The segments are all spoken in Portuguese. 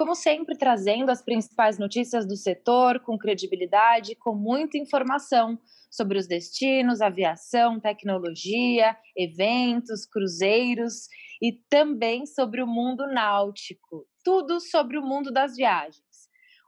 Como sempre, trazendo as principais notícias do setor com credibilidade, com muita informação sobre os destinos, aviação, tecnologia, eventos, cruzeiros e também sobre o mundo náutico. Tudo sobre o mundo das viagens.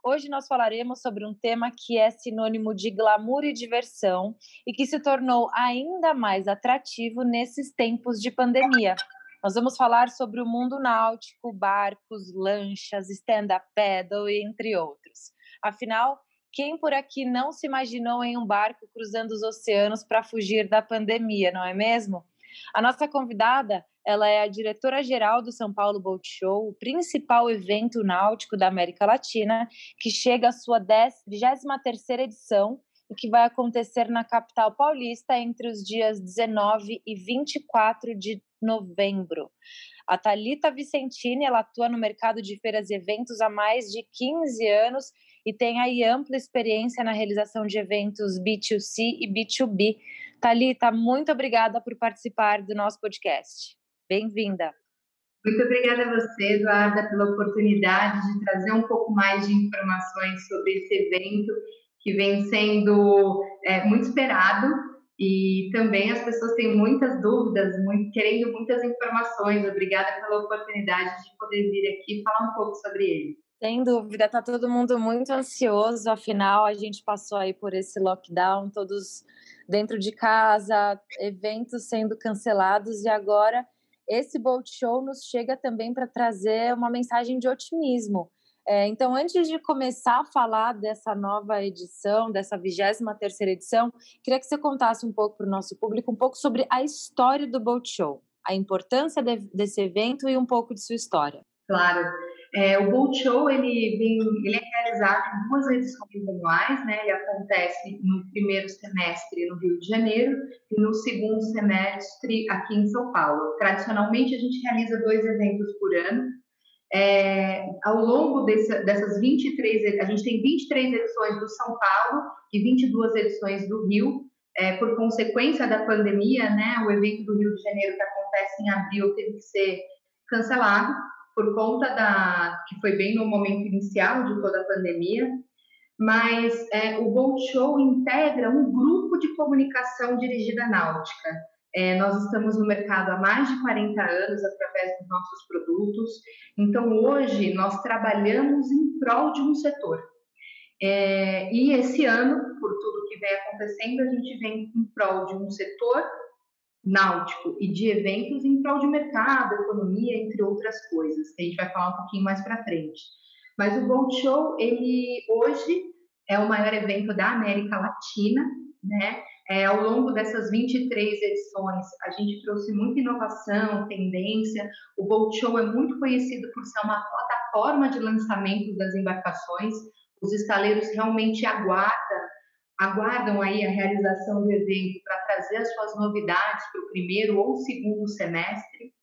Hoje nós falaremos sobre um tema que é sinônimo de glamour e diversão e que se tornou ainda mais atrativo nesses tempos de pandemia. Nós vamos falar sobre o mundo náutico, barcos, lanchas, stand-up paddle, entre outros. Afinal, quem por aqui não se imaginou em um barco cruzando os oceanos para fugir da pandemia, não é mesmo? A nossa convidada, ela é a diretora-geral do São Paulo Boat Show, o principal evento náutico da América Latina, que chega à sua 23ª edição e que vai acontecer na capital paulista entre os dias 19 e 24 de novembro. A Talita Vicentini, ela atua no mercado de feiras e eventos há mais de 15 anos e tem aí ampla experiência na realização de eventos B2C e B2B. Talita, muito obrigada por participar do nosso podcast. Bem-vinda. Muito obrigada a você, Eduarda, pela oportunidade de trazer um pouco mais de informações sobre esse evento que vem sendo é, muito esperado e também as pessoas têm muitas dúvidas, muito, querendo muitas informações. Obrigada pela oportunidade de poder vir aqui falar um pouco sobre ele. Sem dúvida, está todo mundo muito ansioso, afinal a gente passou aí por esse lockdown, todos dentro de casa, eventos sendo cancelados e agora esse Bolt Show nos chega também para trazer uma mensagem de otimismo. É, então, antes de começar a falar dessa nova edição, dessa 23 terceira edição, queria que você contasse um pouco para o nosso público, um pouco sobre a história do Boat Show, a importância de, desse evento e um pouco de sua história. Claro. É, o Boat Show ele, vem, ele é realizado em duas edições anuais, né? Ele acontece no primeiro semestre no Rio de Janeiro e no segundo semestre aqui em São Paulo. Tradicionalmente a gente realiza dois eventos por ano. É, ao longo desse, dessas 23, a gente tem 23 edições do São Paulo e 22 edições do Rio. É, por consequência da pandemia, né? O evento do Rio de Janeiro que acontece em abril teve que ser cancelado por conta da que foi bem no momento inicial de toda a pandemia, mas é, o Bolt Show integra um grupo de comunicação dirigida à náutica. É, nós estamos no mercado há mais de 40 anos através dos nossos produtos, então hoje nós trabalhamos em prol de um setor. É, e esse ano, por tudo que vem acontecendo, a gente vem em prol de um setor náutico e de eventos em prol de mercado, economia, entre outras coisas, que a gente vai falar um pouquinho mais para frente. Mas o Boat Show, ele hoje é o maior evento da América Latina, né? É, ao longo dessas 23 edições, a gente trouxe muita inovação, tendência. O Boat Show é muito conhecido por ser uma plataforma de lançamento das embarcações. Os estaleiros realmente aguardam aguardam aí a realização do evento para trazer as suas novidades para o primeiro ou segundo semestre,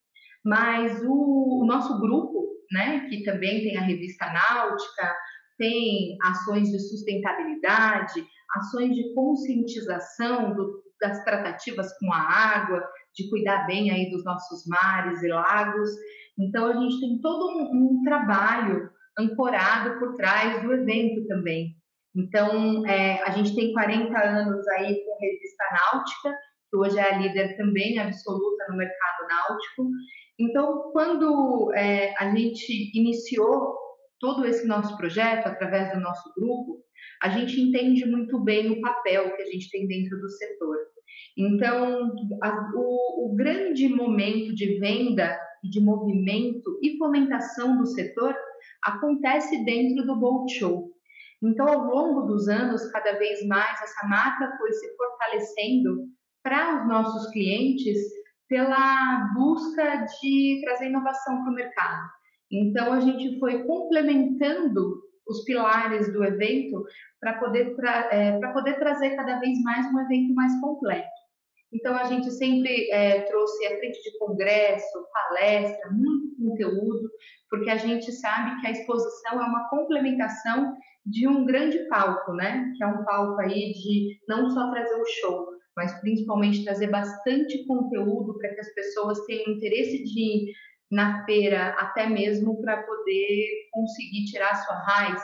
mas o, o, nosso grupo, né, que também tem a revista Náutica, tem ações de sustentabilidade, ações de conscientização do, das tratativas com a água, de cuidar bem aí dos nossos mares e lagos. Então a gente tem todo um, um trabalho ancorado por trás do evento também. Então, é, a gente tem 40 anos aí com Revista Náutica, que hoje é a líder também absoluta no mercado náutico. Então, quando é, a gente iniciou todo esse nosso projeto através do nosso grupo, a gente entende muito bem o papel que a gente tem dentro do setor. Então, a, o, o grande momento de venda e de movimento e fomentação do setor acontece dentro do Boat Show. Então, ao longo dos anos, cada vez mais essa marca foi se fortalecendo para os nossos clientes pela busca de trazer inovação para o mercado. Então, a gente foi complementando os pilares do evento para poder, tra é, poder trazer cada vez mais um evento mais completo. Então, a gente sempre é, trouxe a frente de congresso, palestra, muito conteúdo, porque a gente sabe que a exposição é uma complementação de um grande palco, né? Que é um palco aí de não só trazer o show, mas principalmente trazer bastante conteúdo para que as pessoas tenham interesse de na feira, até mesmo para poder conseguir tirar sua raiz,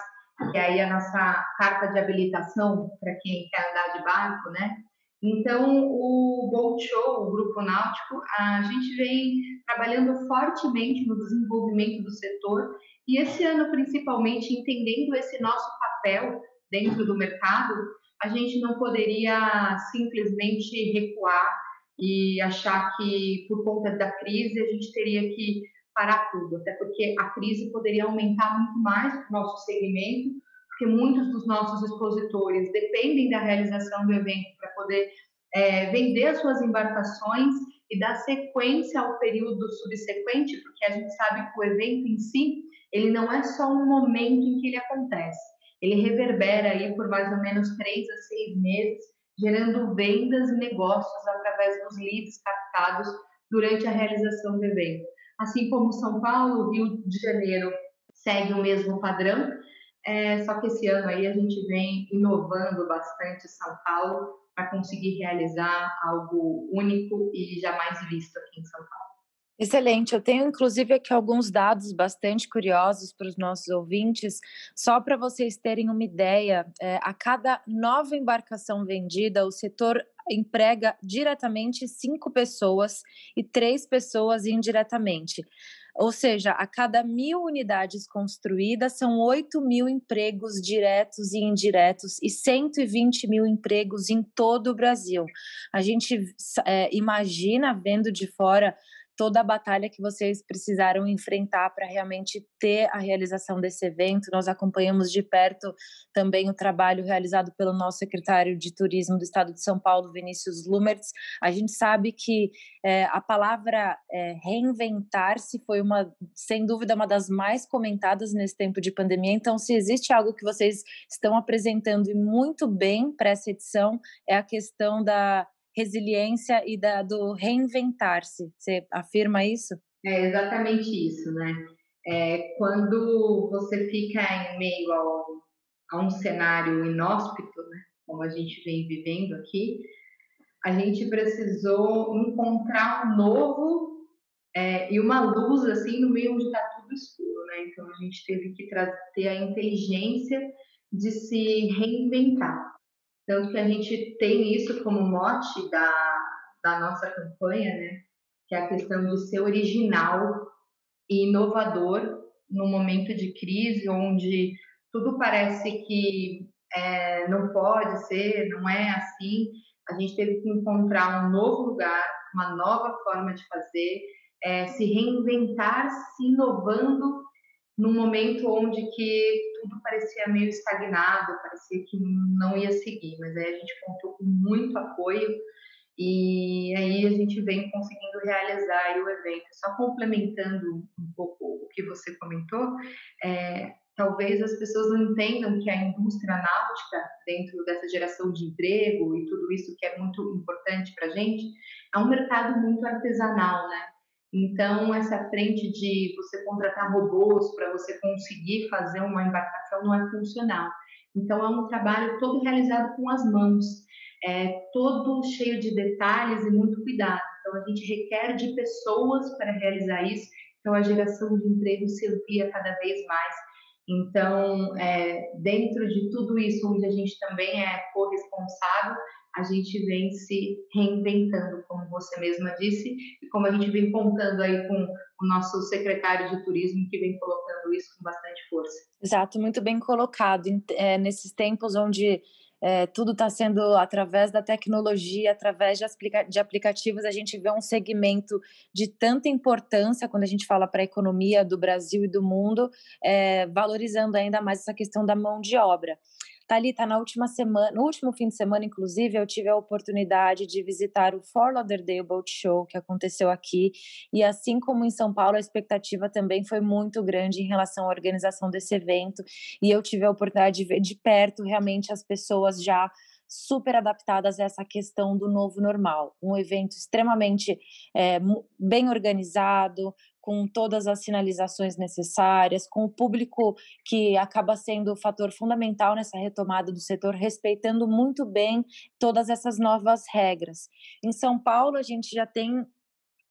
que é aí a nossa carta de habilitação para quem quer andar de barco, né? Então, o Boat Show, o Grupo Náutico, a gente vem trabalhando fortemente no desenvolvimento do setor e esse ano, principalmente, entendendo esse nosso papel dentro do mercado, a gente não poderia simplesmente recuar e achar que, por conta da crise, a gente teria que parar tudo, até porque a crise poderia aumentar muito mais o nosso segmento, porque muitos dos nossos expositores dependem da realização do evento para poder é, vender as suas embarcações e dar sequência ao período subsequente, porque a gente sabe que o evento em si, ele não é só um momento em que ele acontece, ele reverbera aí por mais ou menos três a seis meses, gerando vendas e negócios através dos leads captados durante a realização do evento. Assim como São Paulo, Rio de Janeiro segue o mesmo padrão, é, só que esse ano aí a gente vem inovando bastante São Paulo para conseguir realizar algo único e jamais visto aqui em São Paulo. Excelente. Eu tenho, inclusive, aqui alguns dados bastante curiosos para os nossos ouvintes, só para vocês terem uma ideia. É, a cada nova embarcação vendida, o setor emprega diretamente cinco pessoas e três pessoas indiretamente. Ou seja, a cada mil unidades construídas, são 8 mil empregos diretos e indiretos e 120 mil empregos em todo o Brasil. A gente é, imagina, vendo de fora, toda a batalha que vocês precisaram enfrentar para realmente ter a realização desse evento. Nós acompanhamos de perto também o trabalho realizado pelo nosso secretário de Turismo do Estado de São Paulo, Vinícius Lumertz. A gente sabe que é, a palavra é, reinventar-se foi uma, sem dúvida, uma das mais comentadas nesse tempo de pandemia. Então, se existe algo que vocês estão apresentando e muito bem para essa edição, é a questão da resiliência e da, do reinventar-se. Você afirma isso? É exatamente isso, né? É, quando você fica em meio ao, a um cenário inóspito, né, como a gente vem vivendo aqui, a gente precisou encontrar um novo é, e uma luz assim no meio onde está tudo escuro, né? Então a gente teve que ter a inteligência de se reinventar. Tanto que a gente tem isso como mote da, da nossa campanha, né? Que é a questão de ser original e inovador no momento de crise, onde tudo parece que é, não pode ser, não é assim. A gente teve que encontrar um novo lugar, uma nova forma de fazer, é, se reinventar, se inovando num momento onde que tudo parecia meio estagnado, parecia que não ia seguir, mas aí a gente contou com muito apoio e aí a gente vem conseguindo realizar o evento. Só complementando um pouco o que você comentou, é, talvez as pessoas não entendam que a indústria náutica, dentro dessa geração de emprego e tudo isso que é muito importante para a gente, é um mercado muito artesanal, né? Então, essa frente de você contratar robôs para você conseguir fazer uma embarcação não é funcional. Então, é um trabalho todo realizado com as mãos, é, todo cheio de detalhes e muito cuidado. Então, a gente requer de pessoas para realizar isso. Então, a geração de emprego se amplia cada vez mais. Então, é, dentro de tudo isso, onde a gente também é corresponsável, a gente vem se reinventando, como você mesma disse, e como a gente vem contando aí com o nosso secretário de turismo, que vem colocando isso com bastante força. Exato, muito bem colocado. É, nesses tempos onde é, tudo está sendo através da tecnologia, através de, aplica de, aplicativos, a gente vê um segmento de tanta importância quando a gente fala para a economia do Brasil e do mundo, é, valorizando ainda mais essa questão da mão de obra. Thalita, na última semana, no último fim de semana, inclusive, eu tive a oportunidade de visitar o Fort Lauderdale Boat Show, que aconteceu aqui, e assim como em São Paulo, a expectativa também foi muito grande em relação à organização desse evento, e eu tive a oportunidade de ver de perto realmente as pessoas já super adaptadas a essa questão do novo normal. Um evento extremamente é, bem organizado, com todas as sinalizações necessárias, com o público que acaba sendo o fator fundamental nessa retomada do setor, respeitando muito bem todas essas novas regras. Em São Paulo, a gente já tem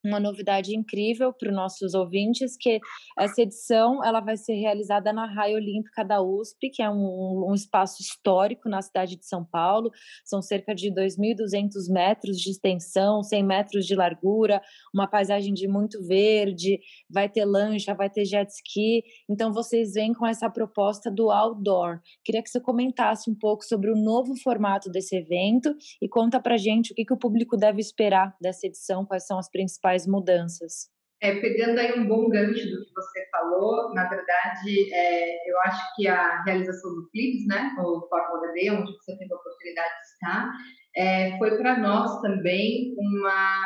uma novidade incrível para os nossos ouvintes, que essa edição ela vai ser realizada na Raia Olímpica da USP, que é um, um espaço histórico na cidade de São Paulo. São cerca de 2.200 metros de extensão, 100 metros de largura, uma paisagem de muito verde, vai ter lancha, vai ter jet ski. Então, vocês vêm com essa proposta do outdoor. Queria que você comentasse um pouco sobre o novo formato desse evento e conta para gente o que, que o público deve esperar dessa edição, quais são as principais principais mudanças? É, pegando aí um bom gancho do que você falou, na verdade, é, eu acho que a realização do Flips, né, o Fórmula D, onde você teve a oportunidade de estar, é, foi para nós também uma,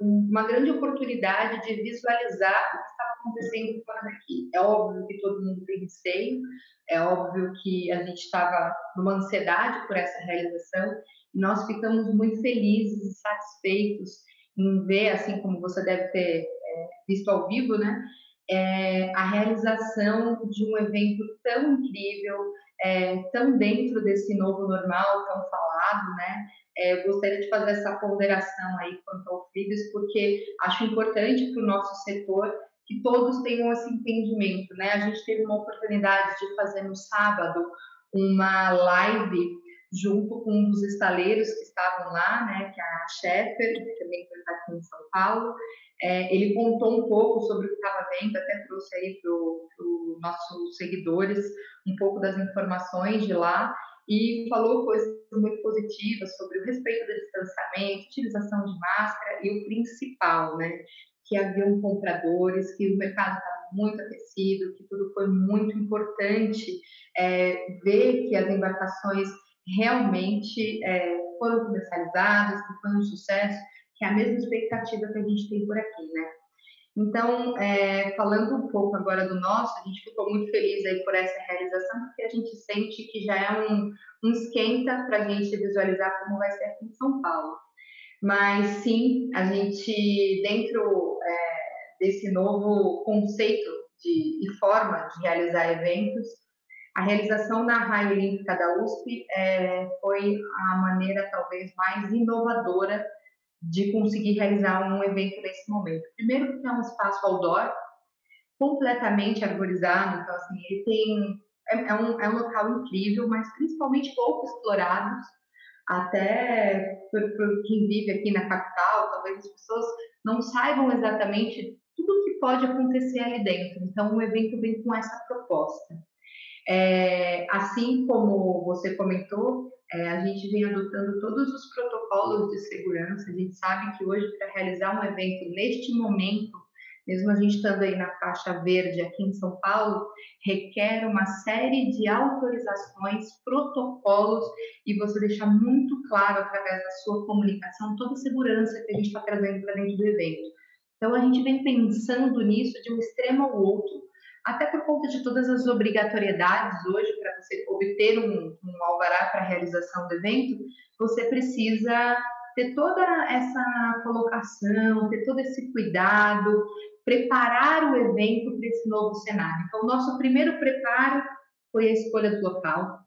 uma grande oportunidade de visualizar o que estava acontecendo fora daqui. É óbvio que todo mundo tem receio, é óbvio que a gente estava numa ansiedade por essa realização, e nós ficamos muito felizes e satisfeitos em ver, assim como você deve ter é, visto ao vivo, né? É, a realização de um evento tão incrível, é, tão dentro desse novo normal, tão falado, né? É, eu gostaria de fazer essa ponderação aí quanto ao FIDES, porque acho importante para o nosso setor que todos tenham esse entendimento, né? A gente teve uma oportunidade de fazer no sábado uma live junto com um dos estaleiros que estavam lá, né, que é a Sheffer, que também está aqui em São Paulo. É, ele contou um pouco sobre o que estava vendo, até trouxe aí para os nossos seguidores um pouco das informações de lá e falou coisas muito positivas sobre o respeito do distanciamento, utilização de máscara e o principal, né, que haviam compradores, que o mercado estava muito aquecido, que tudo foi muito importante é, ver que as embarcações realmente é, foram comercializadas, que foi um sucesso, que é a mesma expectativa que a gente tem por aqui, né? Então, é, falando um pouco agora do nosso, a gente ficou muito feliz aí por essa realização, porque a gente sente que já é um, um esquenta para a gente visualizar como vai ser aqui em São Paulo. Mas sim, a gente, dentro é, desse novo conceito de, e forma de realizar eventos, a realização na Raia Olímpica da USP é, foi a maneira talvez mais inovadora de conseguir realizar um evento nesse momento. Primeiro porque é um espaço outdoor, completamente arborizado, então assim, ele tem é, é, um, é um local incrível, mas principalmente pouco explorado, até por, por quem vive aqui na capital, talvez as pessoas não saibam exatamente tudo o que pode acontecer ali dentro. Então, o evento vem com essa proposta. É, assim como você comentou, é, a gente vem adotando todos os protocolos de segurança. A gente sabe que hoje, para realizar um evento neste momento, mesmo a gente estando aí na faixa verde aqui em São Paulo, requer uma série de autorizações, protocolos, e você deixar muito claro através da sua comunicação toda a segurança que a gente está trazendo para dentro do evento. Então, a gente vem pensando nisso de um extremo ao outro até por conta de todas as obrigatoriedades hoje para você obter um, um alvará para realização do evento, você precisa ter toda essa colocação, ter todo esse cuidado, preparar o evento para esse novo cenário. Então, o nosso primeiro preparo foi a escolha do local.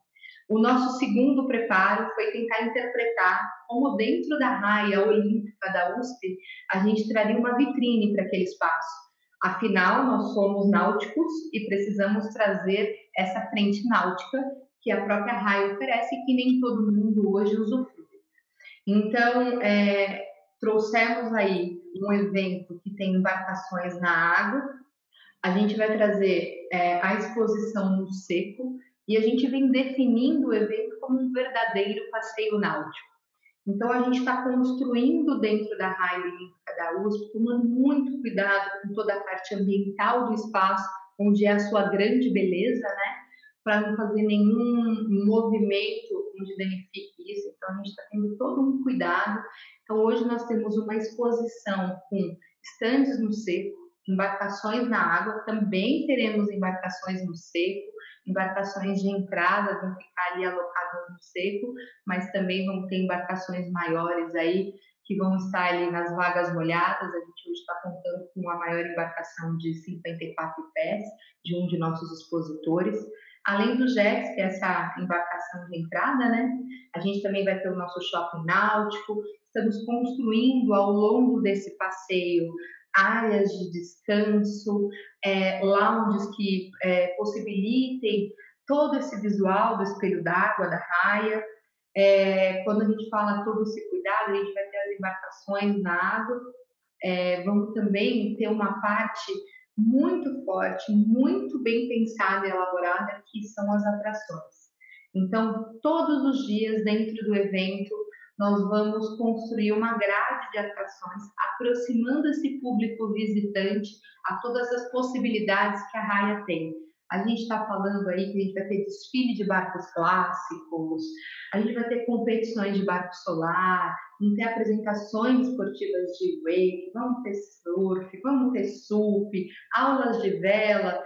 O nosso segundo preparo foi tentar interpretar como dentro da raia olímpica da USP a gente traria uma vitrine para aquele espaço Afinal, nós somos náuticos e precisamos trazer essa frente náutica que a própria RAI oferece e que nem todo mundo hoje usufrui. Então, é, trouxemos aí um evento que tem embarcações na água, a gente vai trazer é, a exposição no seco e a gente vem definindo o evento como um verdadeiro passeio náutico. Então, a gente está construindo dentro da olímpica da USP, tomando muito cuidado com toda a parte ambiental do espaço, onde é a sua grande beleza, né? para não fazer nenhum movimento onde danifique isso. Então, a gente está tendo todo um cuidado. Então, hoje nós temos uma exposição com estandes no seco, embarcações na água, também teremos embarcações no seco, embarcações de entrada vão ficar ali alocadas no seco, mas também vão ter embarcações maiores aí que vão estar ali nas vagas molhadas. A gente hoje está contando com a maior embarcação de 54 pés de um de nossos expositores. Além do JETS, que é essa embarcação de entrada, né? A gente também vai ter o nosso shopping náutico. Estamos construindo ao longo desse passeio áreas de descanso, é, lounges que é, possibilitem todo esse visual do espelho d'água, da raia. É, quando a gente fala todo esse cuidado, a gente vai ter as embarcações na água, é, vamos também ter uma parte muito forte, muito bem pensada e elaborada, que são as atrações. Então, todos os dias dentro do evento, nós vamos construir uma grade de atrações, aproximando esse público visitante a todas as possibilidades que a Raia tem. A gente está falando aí que a gente vai ter desfile de barcos clássicos, a gente vai ter competições de barco solar, vamos ter apresentações esportivas de wake, vamos ter surf, vamos ter sup, aulas de vela,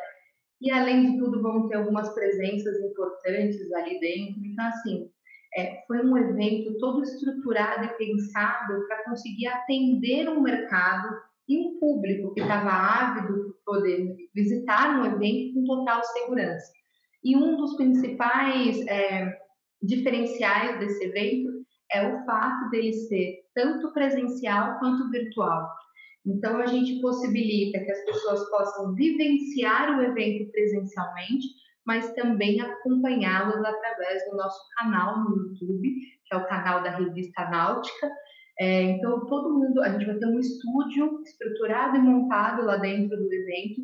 e além de tudo vamos ter algumas presenças importantes ali dentro. Então, assim, é, foi um evento todo estruturado e pensado para conseguir atender um mercado e um público que estava ávido por poder visitar um evento com total segurança. E um dos principais é, diferenciais desse evento é o fato dele ser tanto presencial quanto virtual. Então, a gente possibilita que as pessoas possam vivenciar o evento presencialmente, mas também acompanhá-los através do nosso canal no YouTube, que é o canal da Revista Náutica, é, então, todo mundo, a gente vai ter um estúdio estruturado e montado lá dentro do evento,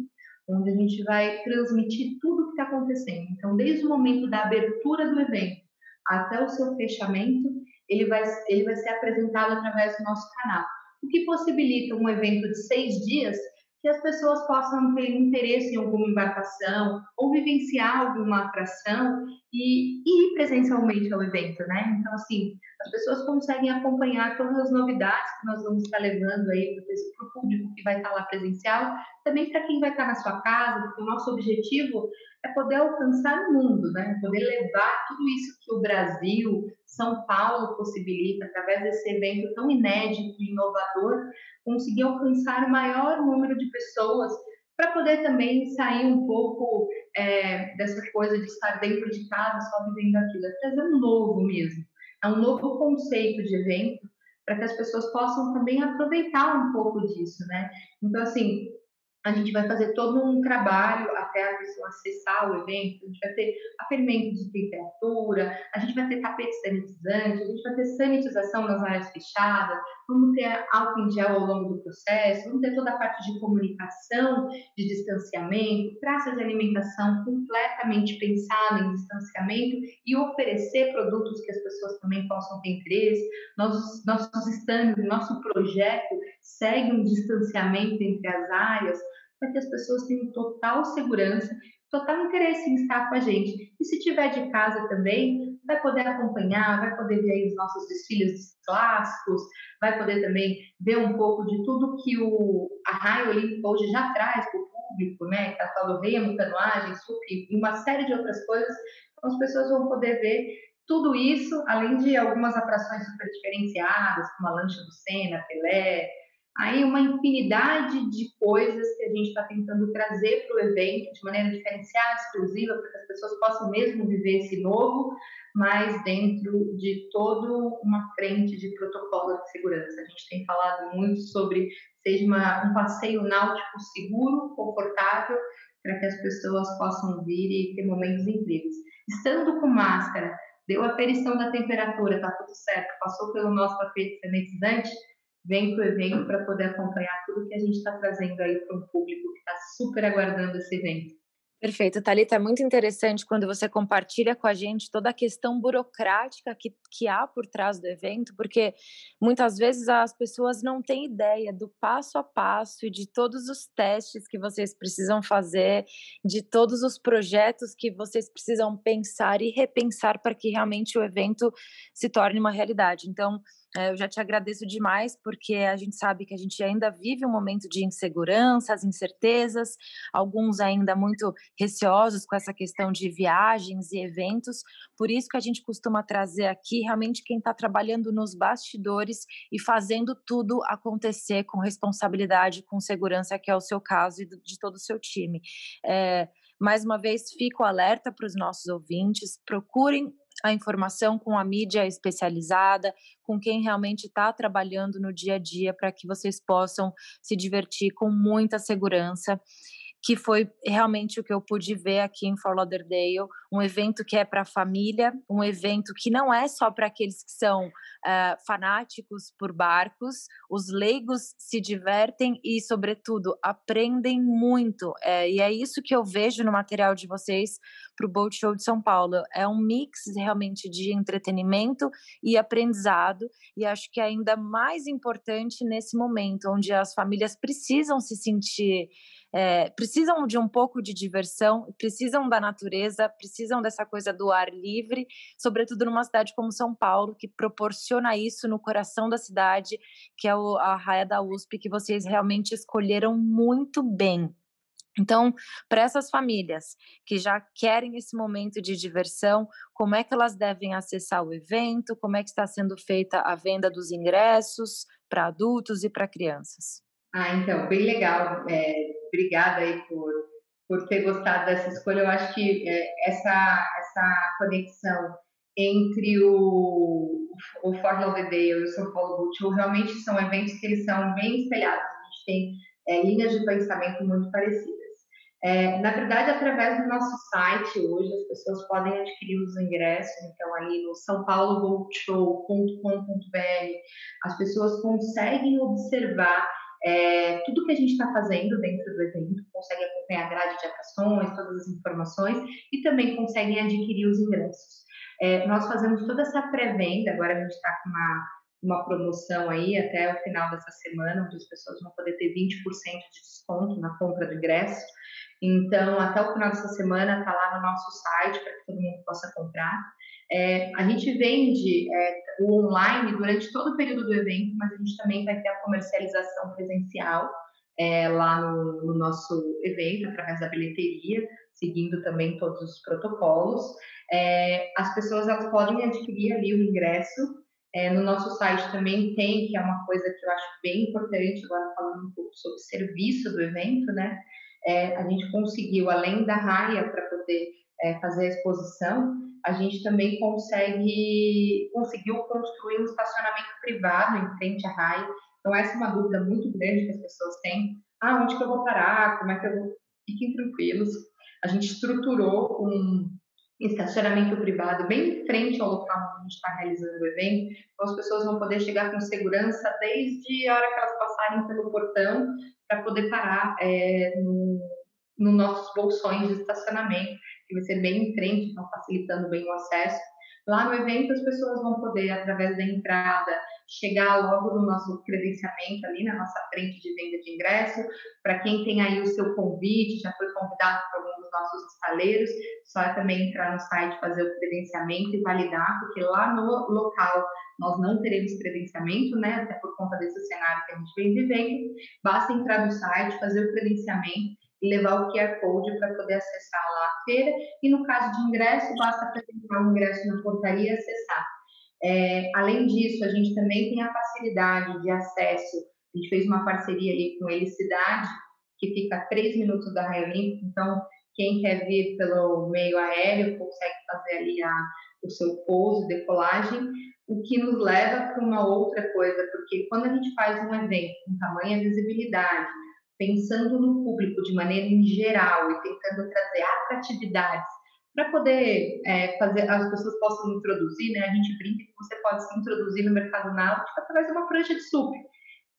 onde a gente vai transmitir tudo o que está acontecendo. Então, desde o momento da abertura do evento até o seu fechamento, ele vai, ele vai ser apresentado através do nosso canal, o que possibilita um evento de seis dias que as pessoas possam ter interesse em alguma embarcação ou vivenciar alguma atração e ir presencialmente ao evento, né? Então, assim, as pessoas conseguem acompanhar todas as novidades que nós vamos estar levando aí para o público que vai estar lá presencial, também para quem vai estar na sua casa, porque o nosso objetivo é poder alcançar o mundo, né? Poder levar tudo isso que o Brasil, São Paulo possibilita, através desse evento tão inédito e inovador, conseguir alcançar o maior número de pessoas para poder também sair um pouco é, dessa coisa de estar dentro de casa só vivendo aquilo, é trazer um novo mesmo, é um novo conceito de evento para que as pessoas possam também aproveitar um pouco disso, né? Então, assim, a gente vai fazer todo um trabalho até a pessoa acessar o evento, a gente vai ter aferimento de temperatura, a gente vai ter tapete sanitizante, a gente vai ter sanitização nas áreas fechadas, vamos ter álcool em gel ao longo do processo, vamos ter toda a parte de comunicação, de distanciamento, praças de alimentação completamente pensada em distanciamento e oferecer produtos que as pessoas também possam ter interesse. Nossos, nossos stands, nosso projeto segue um distanciamento entre as áreas, para que as pessoas tenham total segurança, total interesse em estar com a gente. E se tiver de casa também, vai poder acompanhar, vai poder ver os nossos desfiles clássicos, vai poder também ver um pouco de tudo que o, a Raia Olímpica hoje já traz para o público, né? Que é a tal do remo, canoagem, sup e uma série de outras coisas. Então, as pessoas vão poder ver tudo isso, além de algumas atrações super diferenciadas, como a lancha do Senna, Pelé, aí uma infinidade de coisas que a gente está tentando trazer para o evento de maneira diferenciada, exclusiva, para que as pessoas possam mesmo viver esse novo, mas dentro de toda uma frente de protocolo de segurança. A gente tem falado muito sobre seja uma, um passeio náutico seguro, confortável, para que as pessoas possam vir e ter momentos incríveis. Estando com máscara, deu a aferição da temperatura, está tudo certo, passou pelo nosso tapete sanitizante, vem para o evento para poder acompanhar tudo que a gente está trazendo aí para um público que está super aguardando esse evento. Perfeito, Thalita, é muito interessante quando você compartilha com a gente toda a questão burocrática que, que há por trás do evento, porque muitas vezes as pessoas não têm ideia do passo a passo e de todos os testes que vocês precisam fazer, de todos os projetos que vocês precisam pensar e repensar para que realmente o evento se torne uma realidade. Então, eu já te agradeço demais, porque a gente sabe que a gente ainda vive um momento de inseguranças, incertezas, alguns ainda muito receosos com essa questão de viagens e eventos. Por isso que a gente costuma trazer aqui realmente quem está trabalhando nos bastidores e fazendo tudo acontecer com responsabilidade, com segurança, que é o seu caso e de todo o seu time. É, mais uma vez, fico alerta para os nossos ouvintes, procurem a informação com a mídia especializada, com quem realmente está trabalhando no dia a dia, para que vocês possam se divertir com muita segurança que foi realmente o que eu pude ver aqui em Fort Lauderdale, um evento que é para a família, um evento que não é só para aqueles que são uh, fanáticos por barcos, os leigos se divertem e, sobretudo, aprendem muito. É, e é isso que eu vejo no material de vocês para o Boat Show de São Paulo. É um mix realmente de entretenimento e aprendizado, e acho que é ainda mais importante nesse momento, onde as famílias precisam se sentir é, precisam de um pouco de diversão, precisam da natureza, precisam dessa coisa do ar livre, sobretudo numa cidade como São Paulo, que proporciona isso no coração da cidade, que é o, a raia da USP, que vocês realmente escolheram muito bem. Então, para essas famílias que já querem esse momento de diversão, como é que elas devem acessar o evento? Como é que está sendo feita a venda dos ingressos para adultos e para crianças? Ah, então, bem legal. É, obrigada aí por, por ter gostado dessa escolha. Eu acho que é, essa, essa conexão entre o, o Fort Lauderdale e o São Paulo Show realmente são eventos que eles são bem espelhados. A gente tem é, linhas de pensamento muito parecidas. É, na verdade, através do nosso site hoje, as pessoas podem adquirir os ingressos, então ali no sãopauloboatshow.com.br, as pessoas conseguem observar é, tudo que a gente está fazendo dentro do evento, consegue acompanhar a grade de atrações, todas as informações e também conseguem adquirir os ingressos. É, nós fazemos toda essa pré-venda, agora a gente está com uma, uma promoção aí até o final dessa semana, onde as pessoas vão poder ter 20% de desconto na compra do ingresso. Então, até o final dessa semana está lá no nosso site para que todo mundo possa comprar. É, a gente vende é, o online durante todo o período do evento, mas a gente também vai ter a comercialização presencial é, lá no, no, nosso evento, através da bilheteria, seguindo também todos os protocolos. É, as pessoas elas podem adquirir ali o ingresso. É, no nosso site também tem, que é uma coisa que eu acho bem importante, agora falando um pouco sobre serviço do evento, né? É, a gente conseguiu, além da raia para poder fazer a exposição, a gente também consegue conseguiu construir um estacionamento privado em frente à raia. Então essa é uma dúvida muito grande que as pessoas têm. Ah, onde que eu vou parar? Como é que eu vou? Fiquem tranquilos. A gente estruturou um estacionamento privado bem em frente ao local onde a gente está realizando o evento. Então as pessoas vão poder chegar com segurança desde a hora que elas passarem pelo portão para poder parar é, no, no nossos bolsões de estacionamento que vai ser bem em frente, então facilitando bem o acesso. Lá no evento, as pessoas vão poder, através da entrada, chegar logo no nosso credenciamento ali na nossa frente de venda de ingresso. Para quem tem aí o seu convite, já foi convidado por algum dos nossos estaleiros, só é também entrar no site, fazer o credenciamento e validar, porque lá no local nós não teremos credenciamento, né? Até por conta desse cenário que a gente vem vivendo. Basta entrar no site, fazer o credenciamento e levar o QR Code para poder acessar lá feira. E no caso de ingresso, basta apresentar o ingresso na portaria e acessar. É, além disso, a gente também tem a facilidade de acesso. A gente fez uma parceria ali com a Cidade, que fica a três minutos da Raio. Então, quem quer vir pelo meio aéreo consegue fazer ali a, o seu pouso, decolagem, o que nos leva para uma outra coisa, porque quando a gente faz um evento com tamanha visibilidade, pensando no público de maneira em geral e tentando trazer atratividades para poder é, fazer as pessoas possam introduzir, né? A gente brinca que você pode se introduzir no mercado náutico através de uma prancha de sup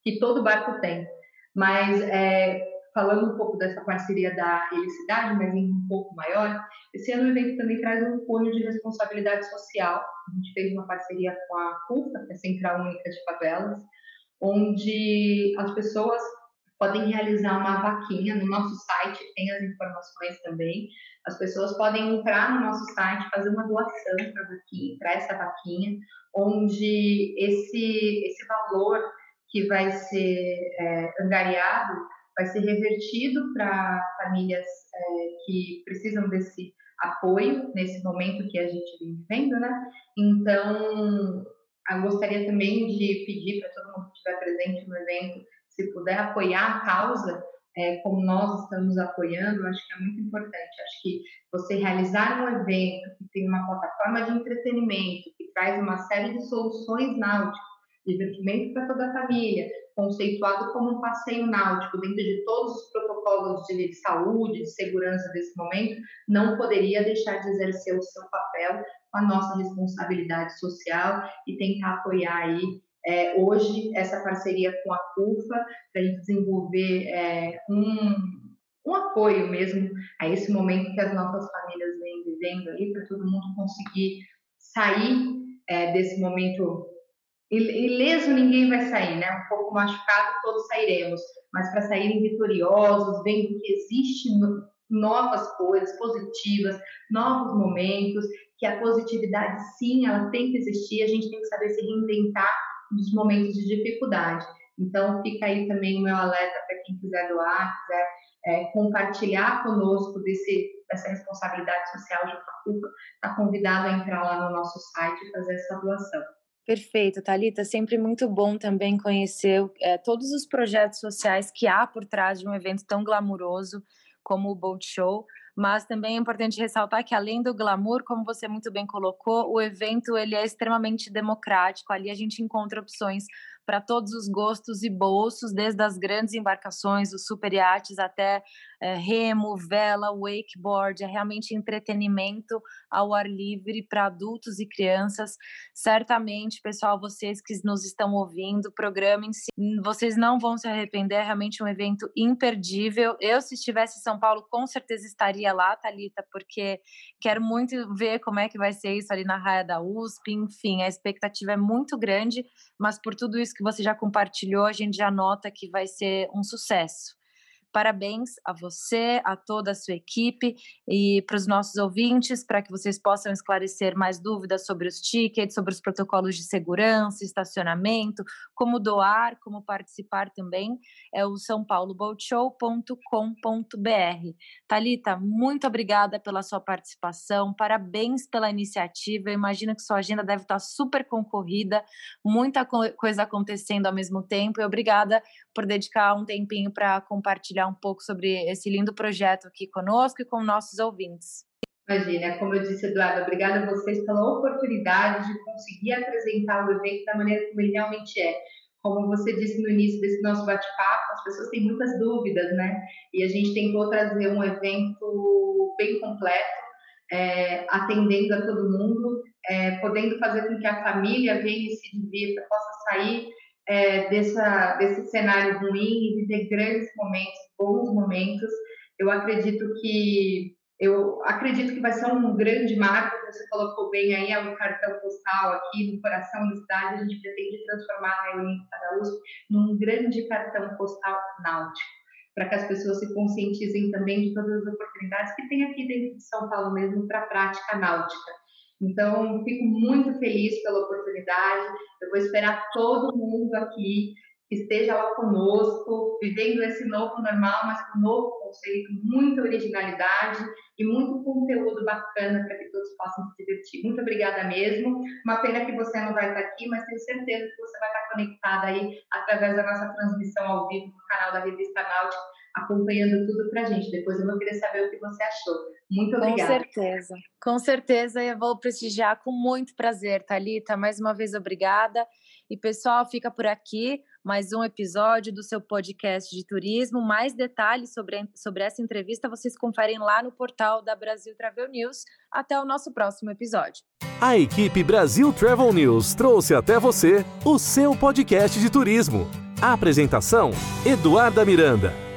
que todo barco tem. Mas é, falando um pouco dessa parceria da Helicidade, mas em um pouco maior, esse ano o evento também traz um cunho de responsabilidade social. A gente fez uma parceria com a CUFA, que é a Central Única de Favelas, onde as pessoas podem realizar uma vaquinha no nosso site, tem as informações também. As pessoas podem entrar no nosso site, fazer uma doação para essa vaquinha, onde esse, esse valor que vai ser é, angariado vai ser revertido para famílias é, que precisam desse apoio nesse momento que a gente vem vivendo, né? Então, eu gostaria também de pedir para todo mundo que estiver presente no evento, se puder apoiar a causa, é, como nós estamos apoiando, acho que é muito importante. Acho que você realizar um evento que tem uma plataforma de entretenimento, que traz uma série de soluções náuticas, divertimento para toda a família, conceituado como um passeio náutico dentro de todos os protocolos de saúde, de segurança desse momento, não poderia deixar de exercer o seu papel a nossa responsabilidade social e tentar apoiar aí é, hoje essa parceria com a CUFA para a gente desenvolver é, um, um apoio mesmo a esse momento que as nossas famílias vêm vivendo aí para todo mundo conseguir sair é, desse momento ileso ninguém vai sair, né? Um pouco machucado todos sairemos, mas para saírem vitoriosos, vendo que existe novas coisas positivas, novos momentos, que a positividade sim, ela tem que existir, a gente tem que saber se reinventar nos momentos de dificuldade. Então fica aí também o meu alerta para quem quiser doar, quiser é, compartilhar conosco desse, dessa responsabilidade social à CUPA, está convidado a entrar lá no nosso site e fazer essa doação. Perfeito, Thalita. Sempre muito bom também conhecer é, todos os projetos sociais que há por trás de um evento tão glamuroso como o Boat Show. Mas também é importante ressaltar que além do glamour, como você muito bem colocou, o evento ele é extremamente democrático. Ali a gente encontra opções para todos os gostos e bolsos, desde as grandes embarcações, os super iates, até é, remo, vela, wakeboard, é realmente entretenimento ao ar livre para adultos e crianças. Certamente, pessoal, vocês que nos estão ouvindo, programem-se, vocês não vão se arrepender, é realmente um evento imperdível. Eu, se estivesse em São Paulo, com certeza estaria lá, Talita, porque quero muito ver como é que vai ser isso ali na raia da USP, enfim, a expectativa é muito grande, mas por tudo isso que você já compartilhou, a gente já nota que vai ser um sucesso. Parabéns a você, a toda a sua equipe e para os nossos ouvintes, para que vocês possam esclarecer mais dúvidas sobre os tickets, sobre os protocolos de segurança, estacionamento, como doar, como participar também, é o sãopauloboatshow.com.br. Talita, muito obrigada pela sua participação, parabéns pela iniciativa. Eu imagino que sua agenda deve estar super concorrida, muita coisa acontecendo ao mesmo tempo. E obrigada por dedicar um tempinho para compartilhar um pouco sobre esse lindo projeto aqui conosco e com nossos ouvintes. Imagina, como eu disse, Eduardo, obrigada a vocês pela oportunidade de conseguir apresentar o evento da maneira como ele realmente é. Como você disse no início desse nosso bate-papo, as pessoas têm muitas dúvidas, né? E a gente tentou trazer um evento bem completo, é, atendendo a todo mundo, é, podendo fazer com que a família venha e se divirta, possa sair é, dessa, desse cenário ruim e viver grandes momentos, bons momentos. Eu acredito que eu acredito que vai ser um grande marco, você colocou bem aí, é um cartão postal aqui no coração da cidade, a gente pretende transformar a Olímpica da USP num grande cartão postal náutico, para que as pessoas se conscientizem também de todas as oportunidades que tem aqui dentro de São Paulo mesmo para a prática náutica. Então, fico muito feliz pela oportunidade. Eu vou esperar todo mundo aqui que esteja lá conosco, vivendo esse novo normal, mas com um novo conceito, muita originalidade e muito conteúdo bacana para que todos possam se divertir. Muito obrigada mesmo. Uma pena que você não vai estar aqui, mas tenho certeza que você vai estar conectada aí através da nossa transmissão ao vivo no canal da Revista Náutica acompanhando tudo para a gente. Depois eu vou querer saber o que você achou. Muito obrigada. Com certeza, com certeza eu vou prestigiar com muito prazer, Talita. Mais uma vez, obrigada. E pessoal, fica por aqui mais um episódio do seu podcast de turismo. Mais detalhes sobre, sobre essa entrevista vocês conferem lá no portal da Brasil Travel News. Até o nosso próximo episódio. A equipe Brasil Travel News trouxe até você o seu podcast de turismo. A apresentação: Eduarda Miranda.